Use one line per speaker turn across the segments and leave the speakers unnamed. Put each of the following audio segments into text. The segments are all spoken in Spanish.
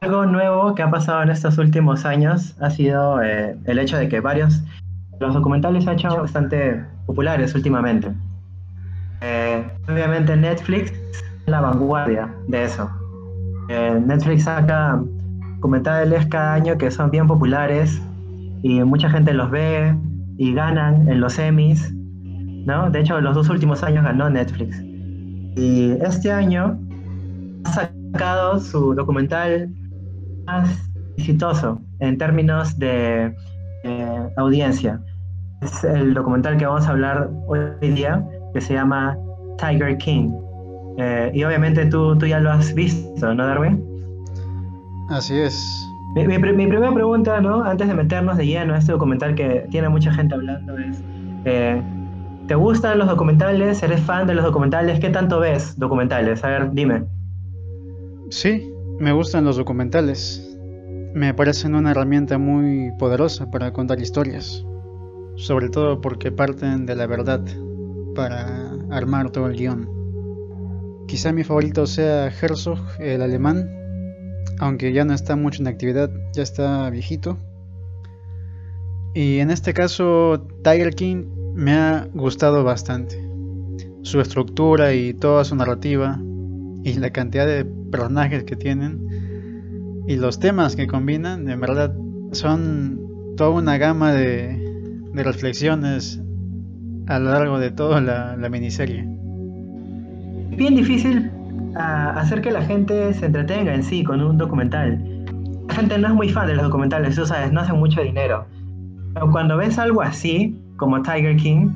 algo nuevo que ha pasado en estos últimos años ha sido eh, el hecho de que varios los documentales se han hecho bastante populares últimamente. Eh, obviamente Netflix es la vanguardia de eso. Eh, Netflix saca documentales cada año que son bien populares y mucha gente los ve y ganan en los Emmys, ¿no? De hecho, los dos últimos años ganó Netflix. Y este año ha sacado su documental más exitoso en términos de audiencia. Es el documental que vamos a hablar hoy día, que se llama Tiger King. Eh, y obviamente tú, tú ya lo has visto, ¿no, Darwin?
Así es.
Mi, primera pregunta, ¿no? Antes de meternos de lleno a este documental que tiene mucha gente hablando es, eh, ¿te gustan los documentales? ¿Eres fan de los documentales? ¿Qué tanto ves documentales? A ver, dime.
Sí, me gustan los documentales. Me parecen una herramienta muy poderosa para contar historias. Sobre todo porque parten de la verdad para armar todo el guion. Quizá mi favorito sea Herzog, el alemán, aunque ya no está mucho en actividad, ya está viejito. Y en este caso, Tiger King me ha gustado bastante. Su estructura y toda su narrativa, y la cantidad de personajes que tienen, y los temas que combinan, en verdad son toda una gama de, reflexiones a lo largo de toda la, miniserie.
Bien difícil ah, hacer que la gente se entretenga en sí con un documental. La gente no es muy fan de los documentales, tú sabes, no hacen mucho dinero. Pero cuando ves algo así, como Tiger King,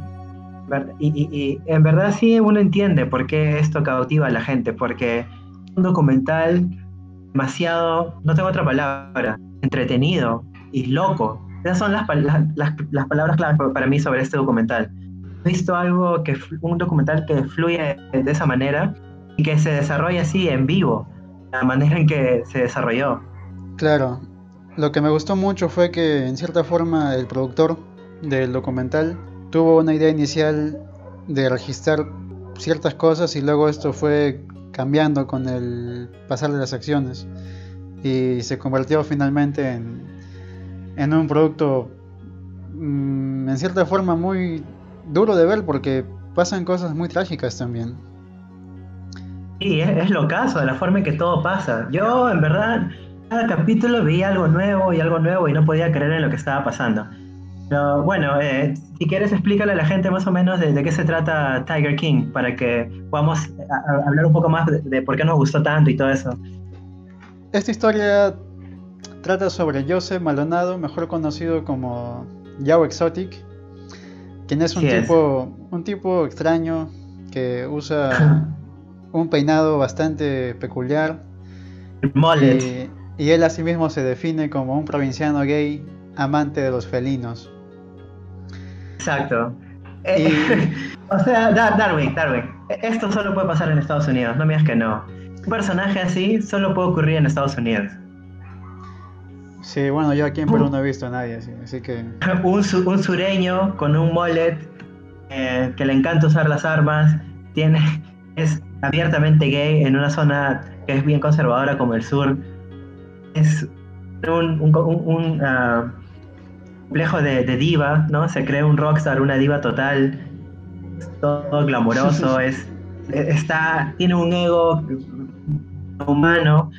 y, en verdad sí uno entiende por qué esto cautiva a la gente, porque un documental demasiado, no tengo otra palabra, entretenido y loco. Esas son las, las palabras claves para mí sobre este documental visto algo que un documental que fluye de esa manera y que se desarrolla así en vivo, la manera en que se desarrolló.
Claro, lo que me gustó mucho fue que en cierta forma el productor del documental tuvo una idea inicial de registrar ciertas cosas y luego esto fue cambiando con el pasar de las acciones y se convirtió finalmente en, en un producto mm, en cierta forma muy duro de ver porque pasan cosas muy trágicas también.
Sí, es, lo caso, de la forma en que todo pasa. Yo, en verdad, cada capítulo veía algo nuevo y algo nuevo y no podía creer en lo que estaba pasando. Pero bueno, eh, si quieres explícale a la gente más o menos de, qué se trata Tiger King para que podamos hablar un poco más de, por qué nos gustó tanto y todo eso.
Esta historia trata sobre Joseph Maldonado, mejor conocido como Yao Exotic, quien es un tipo un tipo extraño que usa un peinado bastante peculiar.
Y,
y él asimismo se define como un provinciano gay amante de los felinos.
Exacto. Eh, o sea, Darwin, Darwin, esto solo puede pasar en Estados Unidos, no me digas que no. Un personaje así solo puede ocurrir en Estados Unidos.
Sí, bueno, yo aquí en Perú no he visto a nadie, así, que...
un, un, sureño con un mullet eh, que le encanta usar las armas, tiene, es abiertamente gay en una zona que es bien conservadora como el sur. Es un, un, ah, complejo de, diva, ¿no? Se cree un rockstar, una diva total, todo glamoroso, es, está, tiene un ego humano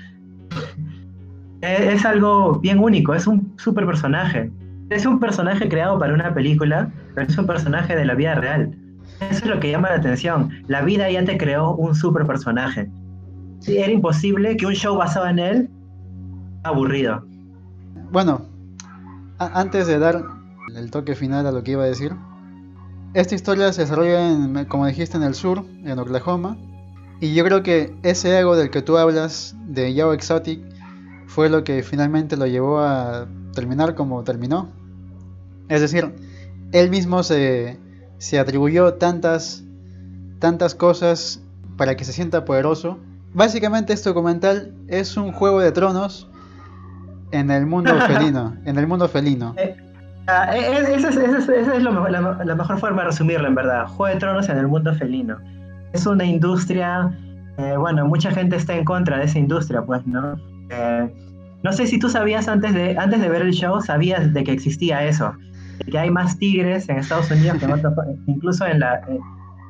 es, algo bien único, es un super personaje. Es un personaje creado para una película, pero es un personaje de la vida real. Eso es lo que llama la atención. La vida ya te creó un super personaje. era imposible que un show basado en él aburrido.
Bueno, antes de dar el toque final a lo que iba a decir, esta historia se desarrolla, en, como dijiste, en el sur, en Oklahoma. Y yo creo que ese ego del que tú hablas, de Yao Exotic, fue lo que finalmente lo llevó a terminar como terminó. Es decir, él mismo se, se atribuyó tantas, tantas cosas para que se sienta poderoso. Básicamente este documental es un juego de tronos en el mundo felino. En el mundo felino. Eh,
ah, eh, eh, esa es, la, mejor forma de resumirlo, en verdad. Juego de tronos en el mundo felino. Es una industria, bueno, mucha gente está en contra de esa industria, pues, ¿no? Eh, no sé si tú sabías antes de, antes de ver el show, sabías de que existía eso, de que hay más tigres en Estados Unidos que en otros, incluso en, la,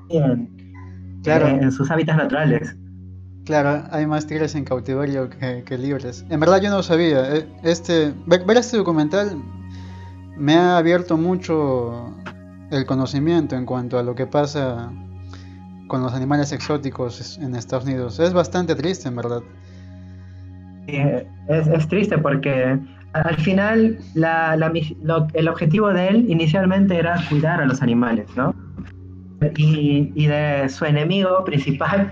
en, claro. en, sus hábitats naturales.
Claro, hay más tigres en cautiverio que, libres. En verdad yo no sabía. Eh, este, ver, este documental me ha abierto mucho el conocimiento en cuanto a lo que pasa con los animales exóticos en Estados Unidos. Es bastante triste, en verdad.
es, triste porque al final el objetivo de él inicialmente era cuidar a los animales, ¿no? Y, de su enemigo principal,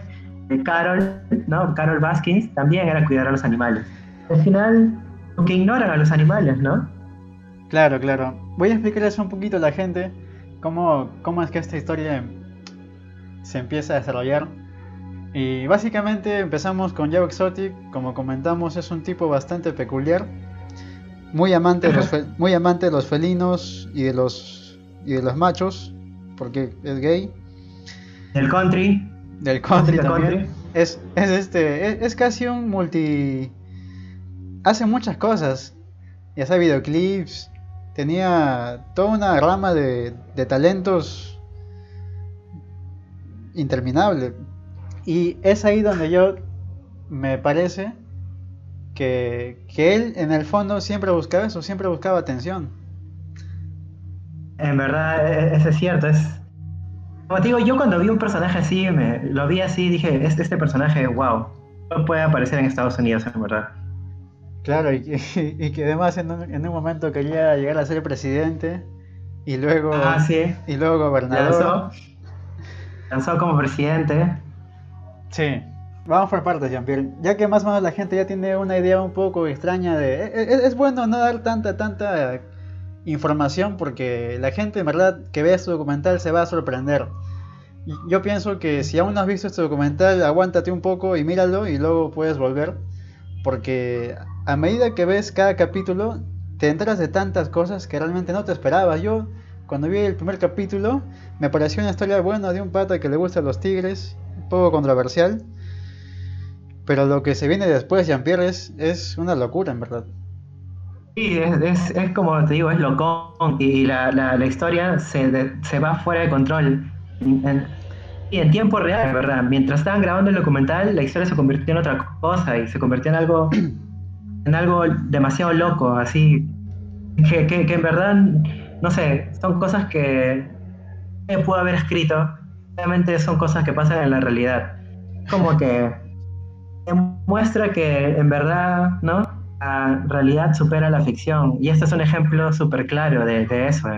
Carol, ¿no? Carol Baskins, también era cuidar a los animales. Al final, que ignoran a los animales, ¿no?
Claro, claro. Voy a explicarles un poquito a la gente cómo, cómo es que esta historia se empieza a desarrollar. Y básicamente empezamos con Joe Exotic, como comentamos, es un tipo bastante peculiar, muy amante de los, muy amante de los felinos y de los, y de los machos, porque es gay.
Del country.
Del country también. Es, es, este, es, casi un multi... Hace muchas cosas. Ya sea videoclips, tenía toda una rama de, de talentos interminable. Y es ahí donde yo me parece que, que él en el fondo siempre buscaba eso, siempre buscaba atención.
En verdad, e, e, eso es cierto. Es, como te digo, yo cuando vi un personaje así, me, lo vi así, dije, este, este personaje, wow, no puede aparecer en Estados Unidos, en verdad.
Claro, y, y, que además en un, en un, momento quería llegar a ser presidente y luego,
ah,
y luego gobernador
lanzó como presidente.
Sí. Vamos por partes, Jean-Pierre. Ya que más o menos la gente ya tiene una idea un poco extraña de... E, e, es, bueno no dar tanta, tanta información porque la gente en verdad que vea este documental se va a sorprender. Yo pienso que si aún no has visto este documental, aguántate un poco y míralo y luego puedes volver. Porque a medida que ves cada capítulo, te enteras de tantas cosas que realmente no te esperabas. Yo cuando vi el primer capítulo, me pareció una historia buena de un pata que le gusta los tigres, un poco controversial. Pero lo que se viene después, Jean-Pierre, es, una locura, en verdad.
Sí, es, es, como te digo, es loco y la, la, historia se, se, va fuera de control. y en tiempo real, ¿verdad? Mientras estaban grabando el documental, la historia se convirtió en otra cosa y se convirtió en algo, en algo demasiado loco, así, que, que, que en verdad no sé, son cosas que me puedo haber escrito, realmente son cosas que pasan en la realidad. Como que demuestra que en verdad, ¿no? La realidad supera la ficción. Y este es un ejemplo súper claro de, eso.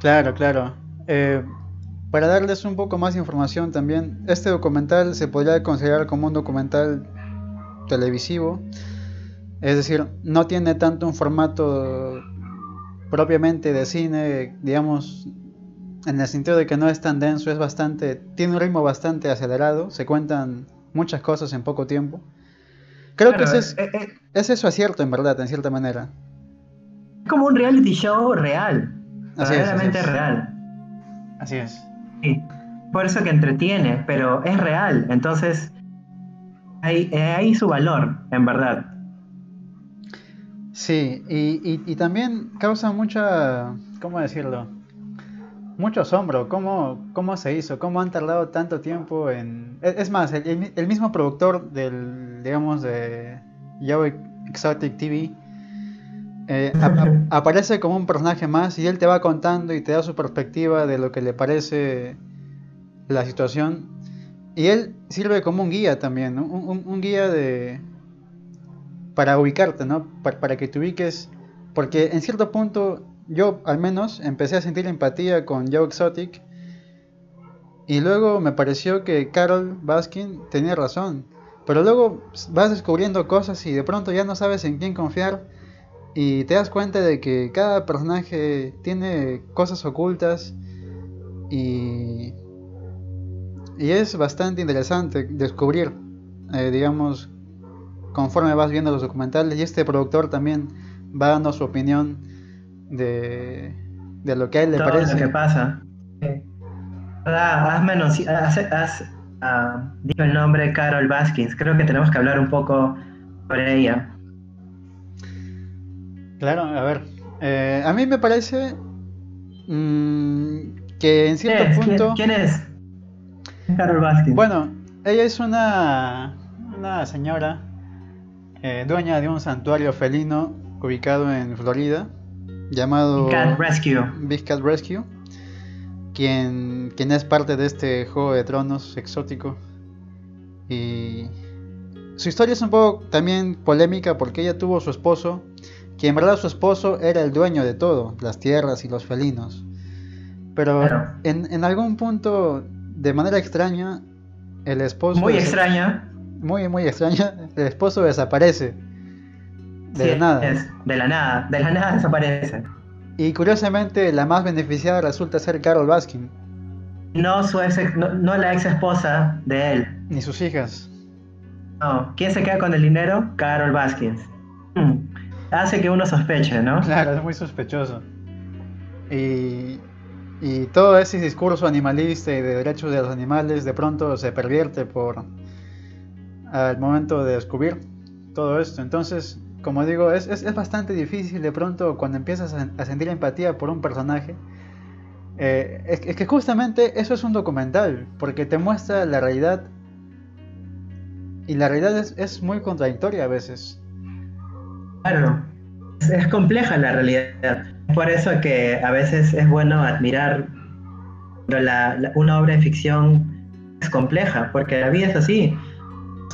Claro, claro. Eh, para darles un poco más de información también, este documental se podría considerar como un documental televisivo. Es decir, no tiene tanto un formato propiamente de cine, digamos, en el sentido de que no es tan denso, es bastante, tiene un ritmo bastante acelerado, se cuentan muchas cosas en poco tiempo. Creo que ese es, eh, eh, es eso acierto en verdad, en cierta manera.
Es como un reality show real, así verdaderamente real.
Así es.
Sí, por eso que entretiene, pero es real, entonces hay, hay su valor, en verdad.
Sí, y, y, también causa mucha, ¿cómo decirlo? Mucho asombro, ¿cómo, cómo se hizo, cómo han tardado tanto tiempo en... Es más, el, mismo productor del, digamos, de Yahoo Exotic TV eh, aparece como un personaje más y él te va contando y te da su perspectiva de lo que le parece la situación. Y él sirve como un guía también, un guía de, para ubicarte, ¿no? Para, que te ubiques, porque en cierto punto yo al menos empecé a sentir empatía con Joe Exotic y luego me pareció que Carol Baskin tenía razón, pero luego vas descubriendo cosas y de pronto ya no sabes en quién confiar y te das cuenta de que cada personaje tiene cosas ocultas y, y es bastante interesante descubrir, eh, digamos, conforme vas viendo los documentales y este productor también va dando su opinión de, de lo que a él le parece.
Lo que pasa. menos, has, has uh, dicho el nombre Carol Baskins. Creo que tenemos que hablar un poco sobre ella.
Claro, a ver. Eh, a mí me parece mm, que en cierto punto.
¿Quién, es? Carol Baskin.
Bueno, ella es una, una señora eh, dueña de un santuario felino ubicado en Florida llamado
Big Cat Rescue.
Big Cat Rescue, quien, quien es parte de este juego de tronos exótico. Y su historia es un poco también polémica porque ella tuvo su esposo, que en verdad su esposo era el dueño de todo, las tierras y los felinos. Pero en, en, algún punto, de manera extraña, el esposo...
Muy extraña.
Muy, muy extraña. El esposo desaparece. De la nada.
de la nada. De la nada desaparece.
Y curiosamente, la más beneficiada resulta ser Carol Baskin.
No, su ex, no, la ex esposa de él.
Ni sus hijas.
No. ¿Quién se queda con el dinero? Carol Baskin. Hmm. Hace que uno sospeche, ¿no?
Claro, es muy sospechoso. Y y todo ese discurso animalista y de derechos de los animales de pronto se pervierte por al momento de descubrir todo esto. Entonces, como digo, es, es, bastante difícil de pronto cuando empiezas a, sentir empatía por un personaje. Eh, es, que justamente eso es un documental, porque te muestra la realidad y la realidad es, es muy contradictoria a veces.
Claro, es compleja la realidad. Por eso que a veces es bueno admirar la, una obra de ficción es compleja, porque la vida es así.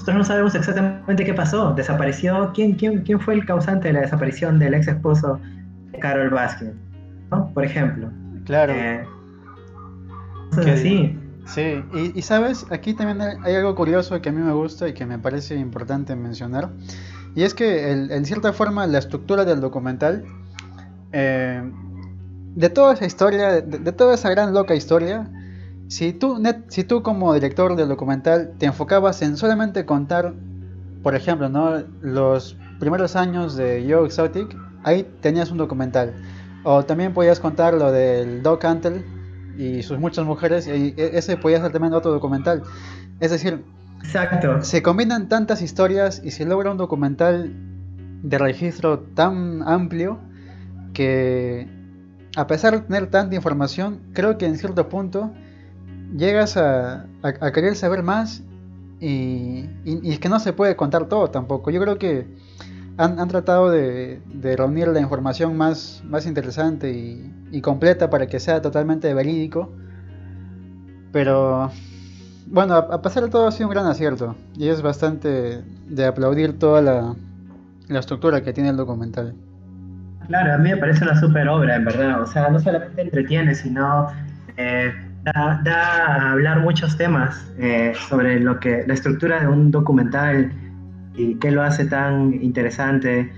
Nosotros no sabemos exactamente qué pasó. Desapareció. ¿Quién, quién, quién fue el causante de la desaparición del ex esposo de Carol Baskin? ¿No? Por ejemplo.
Claro. Eh, sí. Sí, y, sabes, aquí también hay algo curioso que a mí me gusta y que me parece importante mencionar. Y es que en cierta forma la estructura del documental eh, de toda esa historia, de, toda esa gran loca historia, si tú, si tú como director del documental te enfocabas en solamente contar, por ejemplo, ¿no? los primeros años de Joe Exotic, ahí tenías un documental. O también podías contar lo del Doc Antle y sus muchas mujeres, y e, ese podía ser también otro documental. Es decir,
Exacto.
se combinan tantas historias y se logra un documental de registro tan amplio que a pesar de tener tanta información, creo que en cierto punto llegas a, querer saber más y, es que no se puede contar todo tampoco. Yo creo que han, tratado de, reunir la información más, más interesante y, completa para que sea totalmente verídico. Pero bueno, a, pesar de todo ha sido un gran acierto y es bastante de aplaudir toda la estructura que tiene el documental.
Claro, a mí me parece una super obra, en verdad. O sea, no solamente entretiene, sino eh, da, a hablar muchos temas eh, sobre lo que la estructura de un documental y qué lo hace tan interesante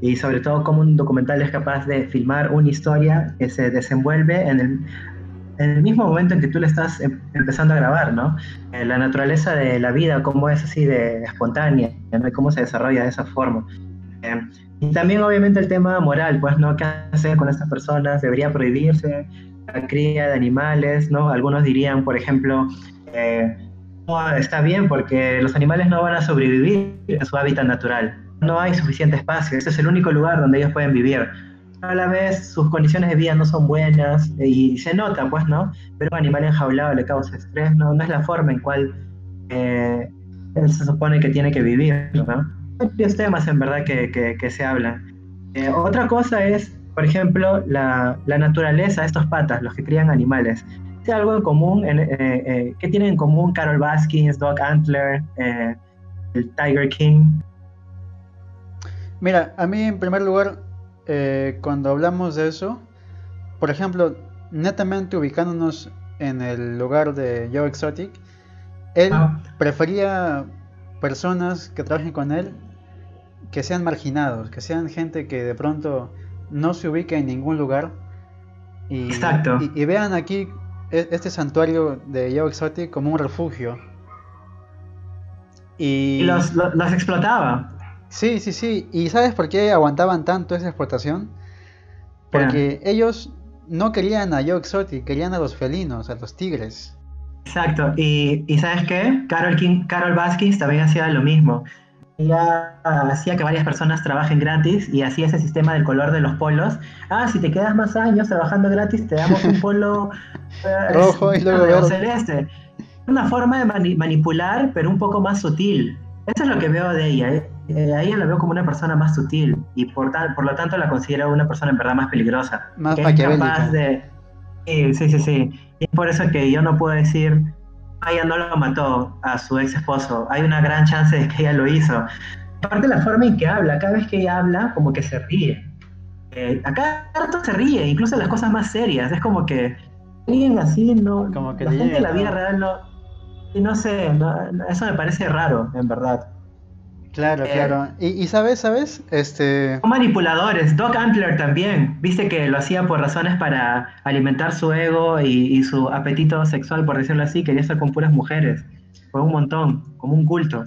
y sobre todo cómo un documental es capaz de filmar una historia que se desenvuelve en el, en el mismo momento en que tú le estás em, empezando a grabar, ¿no? Eh, la naturaleza de la vida, cómo es así de espontánea, ¿no? cómo se desarrolla de esa forma. Y también obviamente el tema moral, pues, ¿no? ¿Qué hacer con estas personas? ¿Debería prohibirse la cría de animales? ¿no? Algunos dirían, por ejemplo, eh, está bien porque los animales no van a sobrevivir en su hábitat natural. No hay suficiente espacio, ese es el único lugar donde ellos pueden vivir. A la vez sus condiciones de vida no son buenas y se nota, pues, ¿no? Pero un animal enjaulado le causa estrés, ¿no? No es la forma en cual eh, él se supone que tiene que vivir, ¿no? varios temas en verdad que, que, se hablan. Eh, otra cosa es, por ejemplo, la, la, naturaleza de estos patas, los que crían animales. ¿Tiene algo en común? En, eh, eh, ¿Qué tienen en común Carol Baskins, Doc Antler, el Tiger King?
Mira, a mí en primer lugar, cuando hablamos de eso, por ejemplo, netamente ubicándonos en el lugar de Joe Exotic, él ah. prefería personas que trabajen con él que sean marginados, que sean gente que de pronto no se ubique en ningún lugar. Y,
Exacto.
Y, vean aquí e, este santuario de Joe Exotic como un refugio.
Y, los, explotaba.
Sí, sí, sí. ¿Y sabes por qué aguantaban tanto esa explotación? Porque ellos no querían a Joe Exotic, querían a los felinos, a los tigres.
Exacto. Y, ¿y ¿sabes qué? Carol, King, Carol Baskins también hacía lo mismo hacía que varias personas trabajen gratis y hacía ese sistema del color de los polos. Ah, si te quedas más años trabajando gratis, te damos un polo
eh, rojo y luego
celeste. Una forma de manipular, pero un poco más sutil. Eso es lo que veo de ella. ¿eh? Eh, a ella la veo como una persona más sutil y por, por lo tanto la considero una persona en verdad más peligrosa.
Más que capaz
de. Sí, sí, sí, Y es por eso que yo no puedo decir, ella no lo mató a su ex esposo. Hay una gran chance de que ella lo hizo. Aparte la forma en que habla, cada vez que ella habla, como que se ríe. Eh, acá rato se ríe, incluso las cosas más serias. Es como que alguien así, no.
Como que
la gente en la vida real no. Y no sé, eso me parece raro, en verdad.
Claro, eh, claro. Y, sabes, sabes, este...
Son manipuladores. Doc Antler también. Viste que lo hacía por razones para alimentar su ego y, su apetito sexual, por decirlo así. Quería estar con puras mujeres. Fue un montón, como un culto.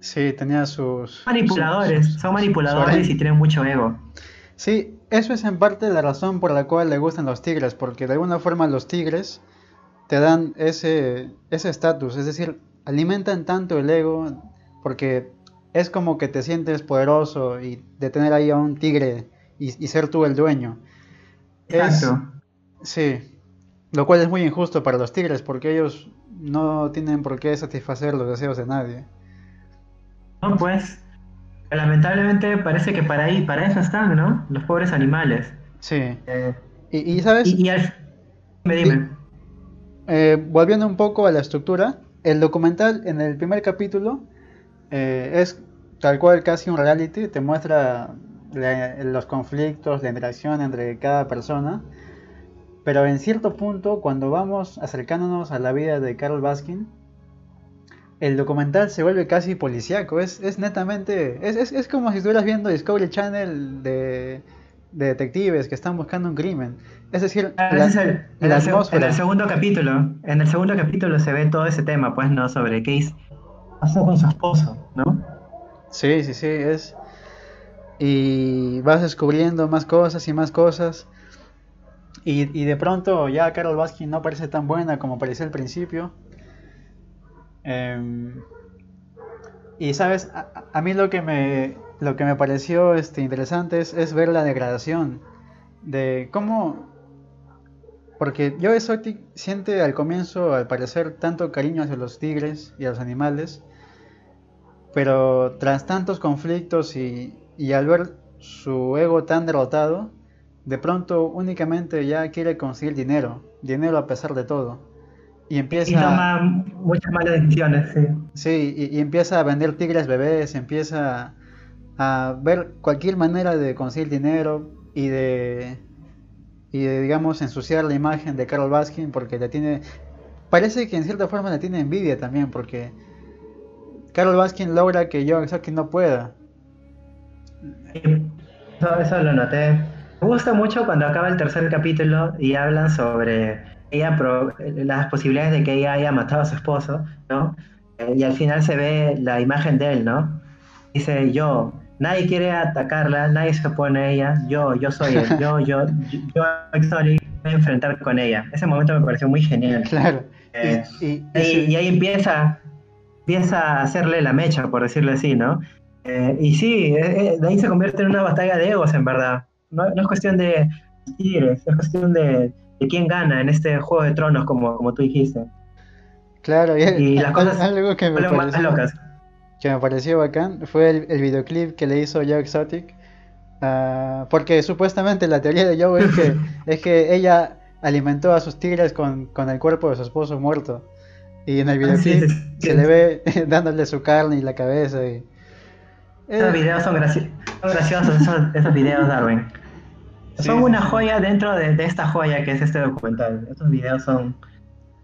Sí, tenía sus...
Manipuladores. son manipuladores y tienen mucho ego.
Sí, eso es en parte la razón por la cual le gustan los tigres, porque de alguna forma los tigres te dan ese estatus, es decir, alimentan tanto el ego, porque es como que te sientes poderoso y de tener ahí a un tigre y, ser tú el dueño.
Exacto.
sí, lo cual es muy injusto para los tigres porque ellos no tienen por qué satisfacer los deseos de nadie.
No, pues, lamentablemente parece que para ahí, para eso están, ¿no? Los pobres animales.
Sí. Eh, y, sabes.
Y, Me dime.
Eh, volviendo un poco a la estructura, el documental en el primer capítulo eh, es tal cual casi un reality, te muestra los conflictos, la interacción entre cada persona, pero en cierto punto, cuando vamos acercándonos a la vida de Carol Baskin, el documental se vuelve casi policíaco, es, es netamente, es, es, como si estuvieras viendo Discovery Channel de, detectives que están buscando un crimen. Es decir,
ah, en, el, en, el, segundo capítulo, en el segundo capítulo se ve todo ese tema, pues no, sobre Case pasó con su esposo, ¿no?
Sí, sí, sí, es... Y vas descubriendo más cosas y más cosas. Y, de pronto ya Carol Baskin no parece tan buena como parecía al principio. Em, y sabes, a, mí lo que me, lo que me pareció este, interesante es, es ver la degradación de cómo porque Joe Exotic siente al comienzo, al parecer, tanto cariño hacia los tigres y a los animales, pero tras tantos conflictos y, al ver su ego tan derrotado, de pronto únicamente ya quiere conseguir dinero, dinero a pesar de todo. Y empieza...
Y toma muchas malas decisiones, sí.
Sí, y, empieza a vender tigres bebés, empieza a ver cualquier manera de conseguir dinero y de, y de, digamos, ensuciar la imagen de Carol Baskin porque le tiene... Parece que en cierta forma le tiene envidia también porque Carol Baskin logra que Joe Exotic no pueda.
eso, lo noté. Me gusta mucho cuando acaba el tercer capítulo y hablan sobre ella las posibilidades de que ella haya matado a su esposo, ¿no? Eh, y al final se ve la imagen de él, ¿no? Dice yo, nadie quiere atacarla, nadie se opone a ella, yo, yo soy él, yo, yo, yo, yo voy a enfrentar con ella. Ese momento me pareció muy genial.
Claro.
Eh, y, ahí empieza empieza a hacerle la mecha, por decirlo así, ¿no? Eh, y sí, eh, eh, de ahí se convierte en una batalla de egos, en verdad. No, es cuestión de tigres, es cuestión de, quién gana en este juego de tronos, como, como tú dijiste.
Claro, y, las cosas
algo que me, pareció, locas.
que me pareció bacán fue el, videoclip que le hizo Joe Exotic. Ah, porque supuestamente la teoría de Joe es que, es que ella alimentó a sus tigres con, con el cuerpo de su esposo muerto. Y en el videoclip se le ve dándole su carne y la cabeza. Y...
Esos videos son, graciosos, esos, videos, Darwin. son una joya dentro de, esta joya que es este documental. Estos videos son...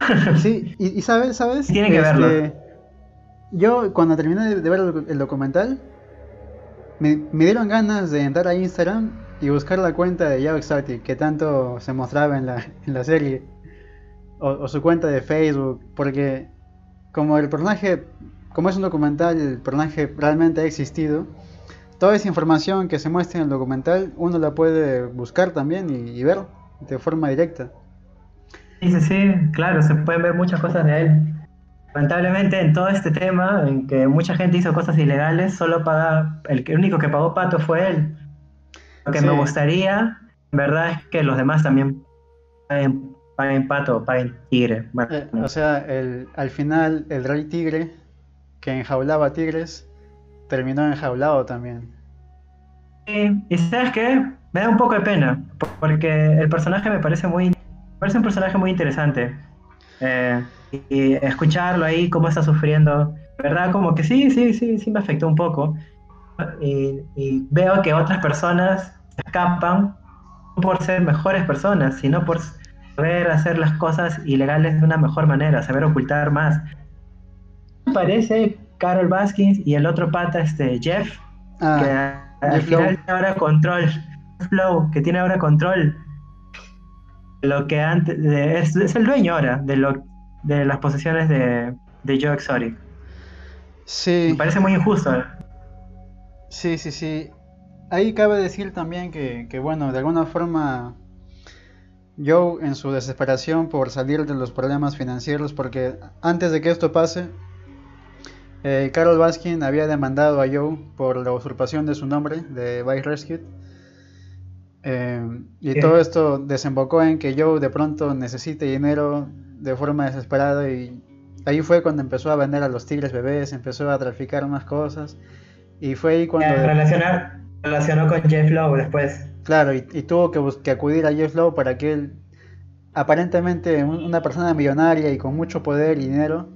sí, y, sabes, ¿sabes?
Tienen que verlo. Este,
yo cuando terminé de, ver el, documental, me, dieron ganas de entrar a Instagram y buscar la cuenta de Yao Exotic que tanto se mostraba en la, en la serie o, su cuenta de Facebook, porque como el personaje, como es un documental, el personaje realmente ha existido, toda esa información que se muestra en el documental uno la puede buscar también y, ver de forma directa.
Sí, sí, sí, claro, se pueden ver muchas cosas de él. lamentablemente en todo este tema, en que mucha gente hizo cosas ilegales, solo paga, el, el único que pagó pato fue él. Lo que me gustaría, en verdad, es que los demás también paguen, pato paguen tigre.
Eh, o sea, el, al final el rey tigre, que enjaulaba tigres, terminó enjaulado también.
Sí, y sabes qué, me da un poco de pena, porque el personaje me parece muy, parece un personaje muy interesante. Eh, y escucharlo ahí, cómo está sufriendo, ¿verdad? Como que sí, sí, sí, sí me afectó un poco. Y, veo que otras personas se escapan no por ser mejores personas, sino por saber hacer las cosas ilegales de una mejor manera, saber ocultar más. Parece Carol Baskins y el otro pata, este Jeff, ah, que al final tiene ahora control, Flow, que tiene ahora control lo que antes es, es, el dueño ahora de lo de las posesiones de, de Joe Exotic.
Sí.
Me parece muy injusto.
Sí, sí, sí. Ahí cabe decir también que, que, bueno, de alguna forma Joe en su desesperación por salir de los problemas financieros, porque antes de que esto pase, eh, Carol Baskin había demandado a Joe por la usurpación de su nombre, de Vice Rescue. Eh, y todo esto desembocó en que Joe de pronto necesite dinero de forma desesperada y ahí fue cuando empezó a vender a los tigres bebés, empezó a traficar más cosas y fue ahí cuando...
Relacionar, relacionó con Jeff Lowe después.
Claro, y, tuvo que, que, acudir a Jeff Lowe para que él, aparentemente una persona millonaria y con mucho poder y dinero,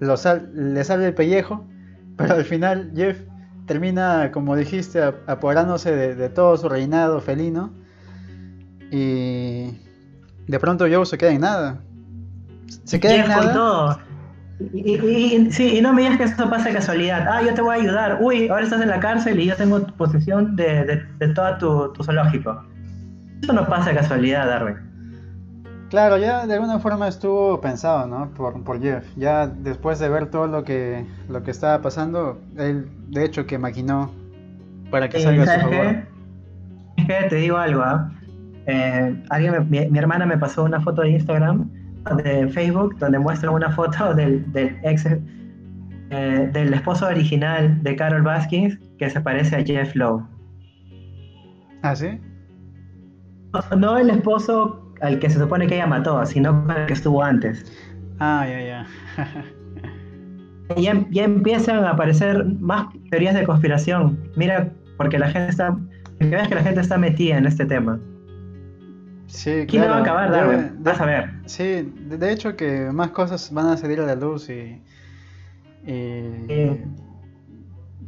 lo le sale el pellejo, pero al final Jeff termina, como dijiste, apoderándose de, de todo su reinado felino y de pronto Joe se queda en nada.
Se queda en nada. todo. Y, sí, y no me digas que eso pasa de casualidad. Ah, yo te voy a ayudar. Uy, ahora estás en la cárcel y yo tengo posesión de, de, de todo tu, zoológico. Eso no pasa de casualidad, Darwin.
Claro, ya de alguna forma estuvo pensado, ¿no? Por, por Jeff. Ya después de ver todo lo que, lo que estaba pasando, él de hecho que maquinó para que salga a su favor.
Es que te digo algo, ¿ah? eh, alguien mi, mi hermana me pasó una foto de Instagram de Facebook donde muestra una foto del, ex eh, del esposo original de Carol Baskins que se parece a Jeff Lowe.
¿Ah, sí?
No, el esposo al que se supone que ella mató, sino el que estuvo antes.
Ah, ya, ya.
ya, ya empiezan a aparecer más teorías de conspiración. Mira, porque la gente está. Que la gente está metida en este tema.
Sí,
¿Quién va a acabar, Darwin? Vas a ver.
Sí, de, hecho que más cosas van a salir a la luz y. y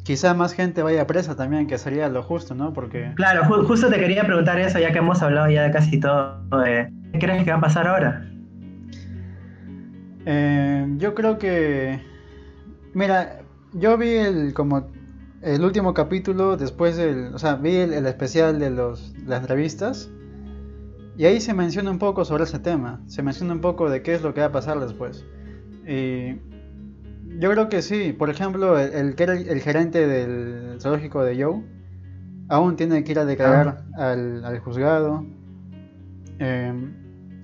Quizá más gente vaya presa también, que sería lo justo, ¿no? Porque...
Claro, justo te quería preguntar eso, ya que hemos hablado ya de casi todo. ¿Qué crees que va a pasar ahora?
Eh, yo creo que... Mira, yo vi el como el último capítulo después del... O sea, vi el, especial de los, las entrevistas y ahí se menciona un poco sobre ese tema, se menciona un poco de qué es lo que va a pasar después. Y yo creo que sí, por ejemplo, el, que era el, gerente del zoológico de Joe, aún tiene que ir a declarar ah. al, juzgado. Em,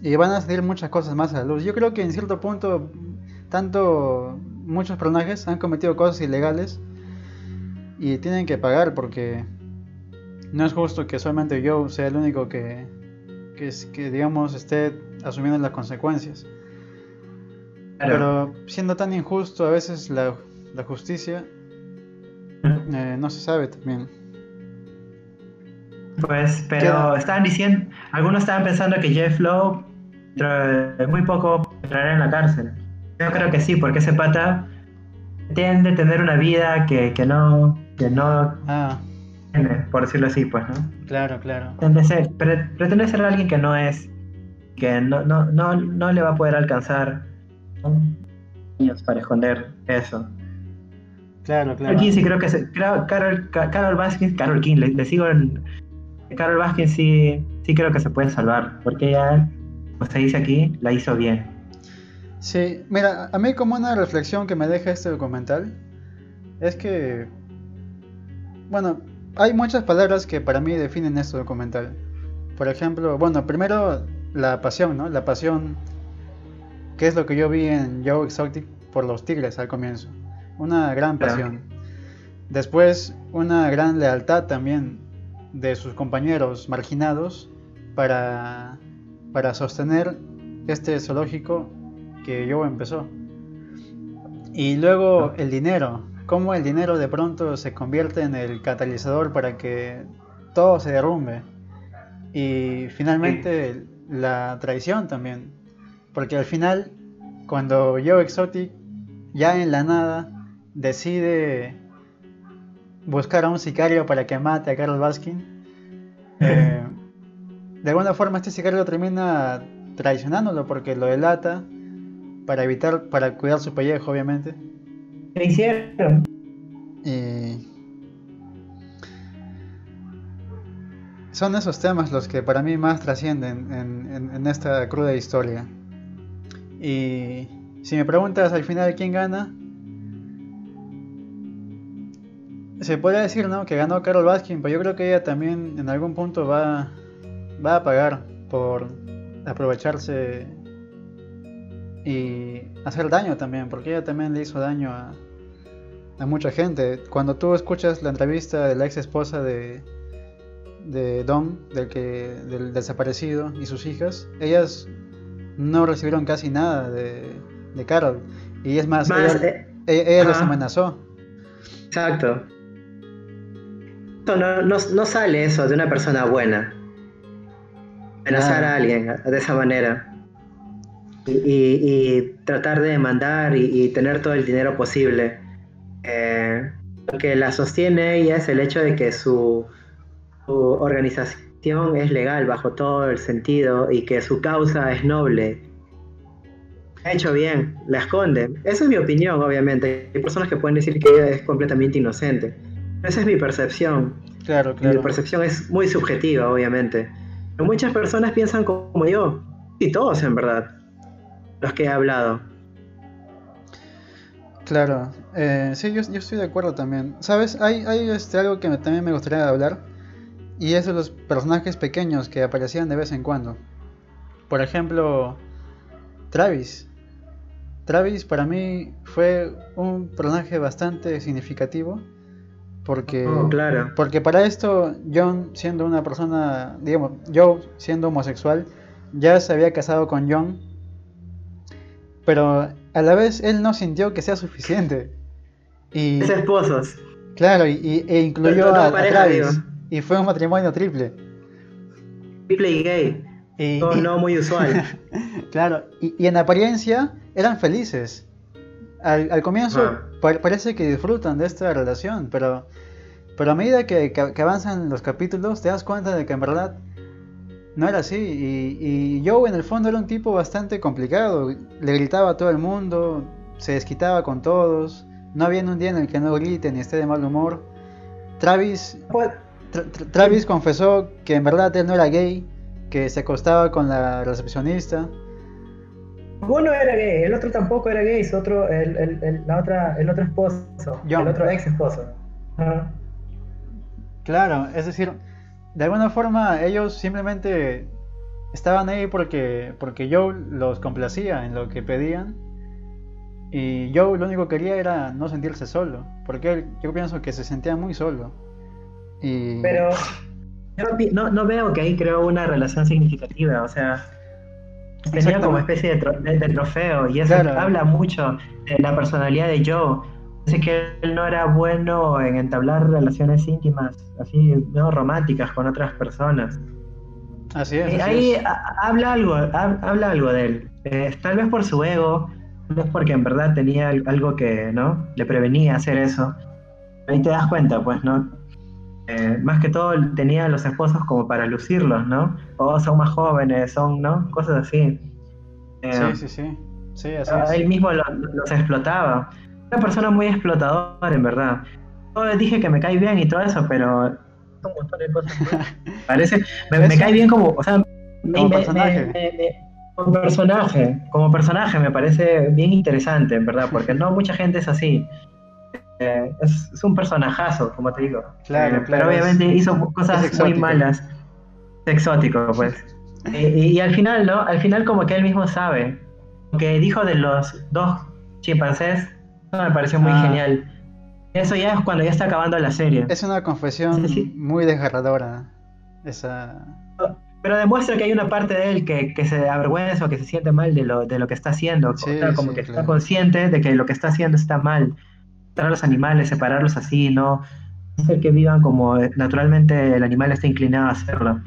y van a salir muchas cosas más a la luz. Yo creo que en cierto punto, tanto muchos personajes han cometido cosas ilegales y tienen que pagar porque no es justo que solamente Joe sea el único que, que, que digamos esté asumiendo las consecuencias. Pero siendo tan injusto a veces la, la justicia, eh, no se sabe también.
Pues, pero estaban diciendo, algunos estaban pensando que Jeff Lowe muy poco entrará en la cárcel. Yo creo que sí, porque ese pata tiende a tener una vida que, que no, que no ah por decirlo así, pues, ¿no?
Claro, claro.
Pretende ser, pretende ser alguien que no es, que no, no, no, no le va a poder alcanzar años para esconder eso.
Claro, claro.
Aquí sí creo que se, Carol, Carol Vázquez, Carol King, le, sigo en, Carol Vázquez sí, sí creo que se puede salvar, porque ella, como se dice aquí, la hizo bien.
Sí, mira, a mí como una reflexión que me deja este documental es que, bueno, hay muchas palabras que para mí definen este documental. Por ejemplo, bueno, primero la pasión, ¿no? La pasión, que es lo que yo vi en Joe Exotic por los tigres al comienzo. Una gran pasión. Después, una gran lealtad también de sus compañeros marginados para, para sostener este zoológico que yo empezó. Y luego el dinero, cómo el dinero de pronto se convierte en el catalizador para que todo se derrumbe. Y finalmente la traición también. Porque al final, cuando Joe Exotic, ya en la nada, decide buscar a un sicario para que mate a Carol Baskin, eh, de alguna forma este sicario termina traicionándolo porque lo delata para evitar, para cuidar su pellejo, obviamente.
¿Qué hicieron?
Y son esos temas los que para mí más trascienden en, esta cruda historia. Y si me preguntas al final quién gana, se podría decir ¿no? que ganó Carol Baskin, pero yo creo que ella también en algún punto va, va a pagar por aprovecharse y hacer daño también, porque ella también le hizo daño a, a mucha gente. Cuando tú escuchas la entrevista de la ex esposa de, de Don, del, que, del desaparecido, y sus hijas, ellas no recibieron casi nada de, de Carol. Y es más, ella, eh, los amenazó.
Exacto. No, no, no, sale eso de una persona buena. Amenazar a alguien de esa manera. Y, tratar de demandar y, tener todo el dinero posible. Eh, lo que la sostiene ella es el hecho de que su, su organización es legal bajo todo el sentido y que su causa es noble. Ha hecho bien, la esconde. Esa es mi opinión, obviamente. Hay personas que pueden decir que ella es completamente inocente. Esa es mi percepción.
Claro, claro.
Mi percepción es muy subjetiva, obviamente. Pero muchas personas piensan como yo. Y todos, en verdad. Los que he hablado.
Claro. Eh, sí, yo, estoy de acuerdo también. ¿Sabes? Hay, hay este, algo que también me gustaría hablar y es de los personajes pequeños que aparecían de vez en cuando. Por ejemplo, Travis. Travis para mí fue un personaje bastante significativo porque,
oh, claro.
porque para esto John siendo una persona, digamos, Joe siendo homosexual, ya se había casado con John, pero a la vez él no sintió que sea suficiente.
Y, es esposos.
Claro, y, e incluyó a, Travis. Y fue un matrimonio triple.
Triple y gay. Y, no, muy usual.
claro, y, en apariencia eran felices. Al, comienzo ah. parece que disfrutan de esta relación, pero, pero a medida que, avanzan los capítulos te das cuenta de que en verdad no era así. Y, y Joe en el fondo era un tipo bastante complicado. Le gritaba a todo el mundo, se desquitaba con todos. No había un día en el que no grite ni esté de mal humor. Travis... Pues, Travis confesó que en verdad él no era gay, que se acostaba con la recepcionista.
Uno era gay, el otro tampoco era gay, es otro, el, la otra, el otro esposo, el otro ex esposo.
Claro, es decir, de alguna forma ellos simplemente estaban ahí porque, porque Joe los complacía en lo que pedían. Y Joe lo único que quería era no sentirse solo, porque yo pienso que se sentía muy solo.
Pero no, no, veo que ahí creó una relación significativa, o sea, tenía como especie de, trofeo y eso habla mucho de la personalidad de Joe. Dice que él no era bueno en entablar relaciones íntimas, así, no románticas con otras personas.
Así es.
Y ahí habla algo, habla algo de él. Eh, tal vez por su ego, tal vez porque en verdad tenía algo que, ¿no? Le prevenía hacer eso. Ahí te das cuenta, pues, ¿no? Eh, más que todo tenía a los esposos como para lucirlos, ¿no? O son más jóvenes, son, ¿no? Cosas así.
Eh, sí, sí, sí. sí así
él mismo los explotaba. Una persona muy explotadora, en verdad. Yo dije que me cae bien y todo eso, pero un montón de cosas. Parece, me, cae bien como, o sea, como personaje. como personaje, como personaje me parece bien interesante, en verdad, porque no mucha gente es así. Eh, es, un personajazo, como te digo.
Claro,
eh, Pero obviamente hizo cosas muy malas. Exótico, pues. y, al final, ¿no? Al final como que él mismo sabe. Lo que dijo de los dos chimpancés. Eso me pareció muy
Ah.
genial. Eso ya es cuando ya está acabando la serie.
Es una confesión
Sí, sí.
muy desgarradora. Esa.
Pero demuestra que hay una parte de él que, que se avergüenza o que se siente mal de lo, de lo que está haciendo.
Sí,
como que está
claro.
consciente de que lo que está haciendo está mal. Tratar a los animales, separarlos así, no hacer que vivan como naturalmente el animal está inclinado a hacerlo.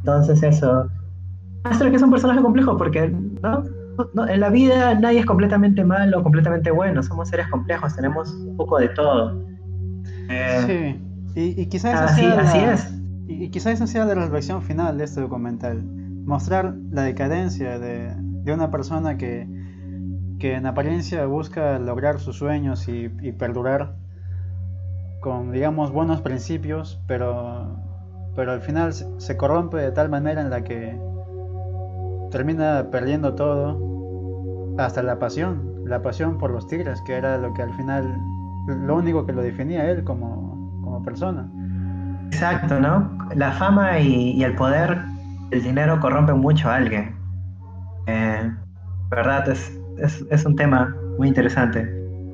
Entonces eso. Muestra que es un personaje complejo porque ¿no? No, en la vida nadie es completamente malo o completamente bueno. Somos seres complejos, tenemos un poco de todo. Eh,
Sí. Y, y quizás esa
así,
sea la-
es.
Y, y quizás esa sea la reflexión final de este documental. Mostrar la decadencia de, de una persona que, que en apariencia busca lograr sus sueños y, y perdurar con, digamos, buenos principios, pero, pero al final se, se corrompe de tal manera en la que termina perdiendo todo, hasta la pasión, la pasión por los tigres, que era lo que al final, lo único que lo definía él como, como persona.
Exacto, ¿no? La fama y, y el poder, el dinero corrompen mucho a alguien. Eh, verdad, es, es, es un tema muy interesante.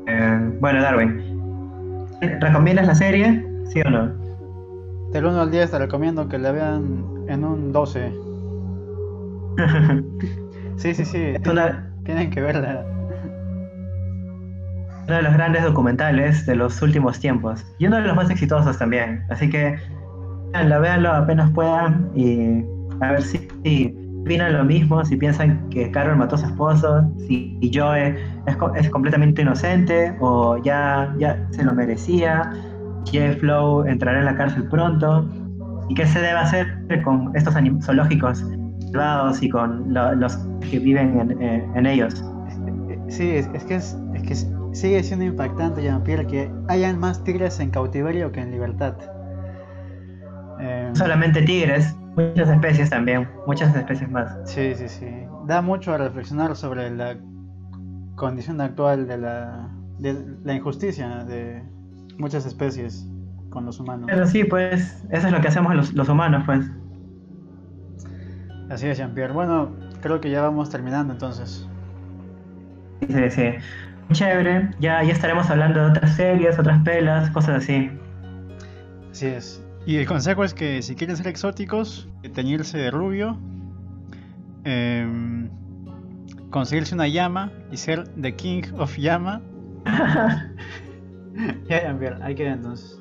Eh, bueno, Darwin, ¿recomiendas la serie? ¿Sí o no?
Del 1 al 10 te recomiendo que la vean en un 12. Sí, sí, sí.
es una,
Tienen que verla.
uno de los grandes documentales de los últimos tiempos y uno de los más exitosos también. Así que véanlo, véanlo apenas puedan y a ver si, si opinan lo mismo, si piensan que Carol mató a su esposo, si Joe es, es completamente inocente o ya, ya se lo merecía, Jeff Flow entrará en la cárcel pronto y qué se debe hacer con estos zoológicos privados y con lo- los que viven en, eh, en ellos.
Sí, es, es que, es, es que sigue siendo impactante, Jean-Pierre, que hayan más tigres en cautiverio que en libertad. Eh,
No solamente tigres, muchas especies también, muchas especies más.
sí, sí, sí. Da mucho a reflexionar sobre la condición actual de la, de la injusticia de muchas especies con los humanos.
Pero sí, pues eso es lo que hacemos los, los humanos, pues.
Así es, Jean-Pierre. Bueno, creo que ya vamos terminando entonces.
Sí, sí. Chévere, ya, ya estaremos hablando de otras series, otras pelas, cosas así.
Así es. Y el consejo es que si quieren ser exóticos, teñirse de rubio, em, conseguirse una llama y ser the king of llama. ya, Jean-Pierre, ahí queda entonces.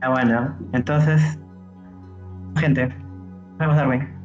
Ah, bueno, entonces, gente, nos vemos Darwin.